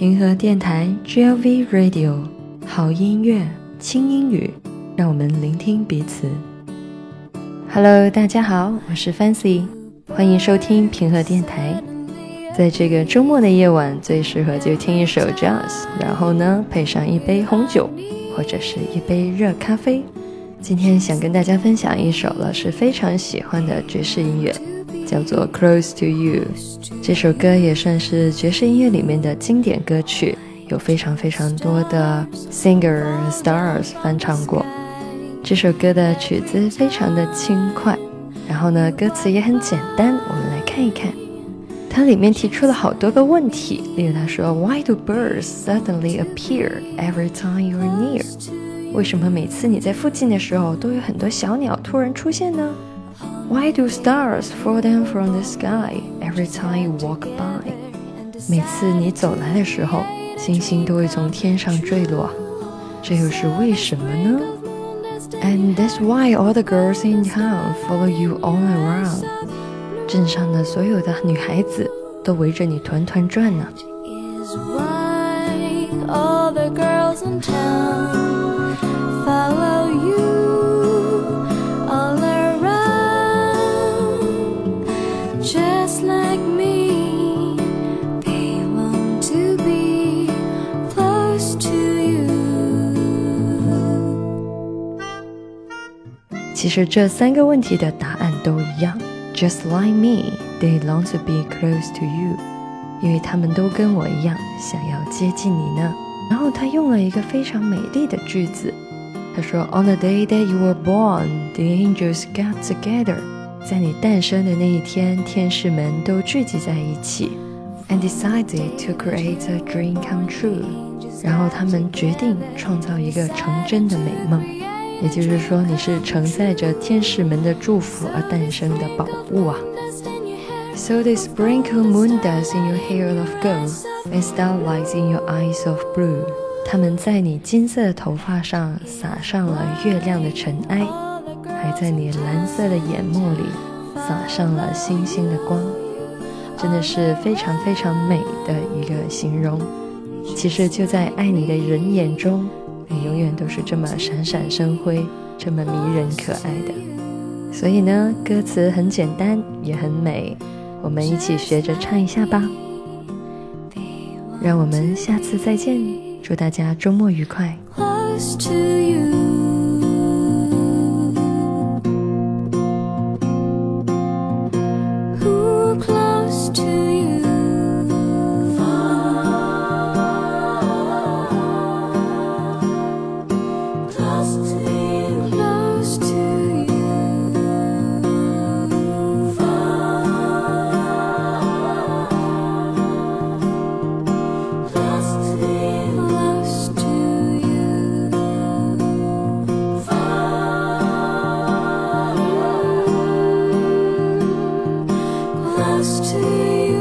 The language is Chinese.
平和电台 GLV Radio，好音乐，轻英语，让我们聆听彼此。Hello，大家好，我是 Fancy，欢迎收听平和电台。在这个周末的夜晚，最适合就听一首 Jazz，然后呢，配上一杯红酒或者是一杯热咖啡。今天想跟大家分享一首老师非常喜欢的爵士音乐。叫做《Close to You》，这首歌也算是爵士音乐里面的经典歌曲，有非常非常多的 singer stars 翻唱过。这首歌的曲子非常的轻快，然后呢，歌词也很简单。我们来看一看，它里面提出了好多个问题，例如他说：“Why do birds suddenly appear every time you're near？” 为什么每次你在附近的时候，都有很多小鸟突然出现呢？Why do stars fall down from the sky every time you walk by？每次你走来的时候，星星都会从天上坠落，这又是为什么呢？And that's why all the girls in town follow you all around。镇上的所有的女孩子都围着你团团转呢。其实这三个问题的答案都一样，Just like me, they long to be close to you，因为他们都跟我一样想要接近你呢。然后他用了一个非常美丽的句子，他说：On the day that you were born, the angels got together，在你诞生的那一天，天使们都聚集在一起，and decided to create a dream come true，然后他们决定创造一个成真的美梦。也就是说，你是承载着天使们的祝福而诞生的宝物啊。So they sprinkle moon dust in your hair of gold and starlight in your eyes of blue。他们在你金色的头发上撒上了月亮的尘埃，还在你蓝色的眼眸里撒上了星星的光。真的是非常非常美的一个形容。其实就在爱你的人眼中。你永远都是这么闪闪生辉，这么迷人可爱的。所以呢，歌词很简单，也很美。我们一起学着唱一下吧。让我们下次再见，祝大家周末愉快。Close to you. close to you.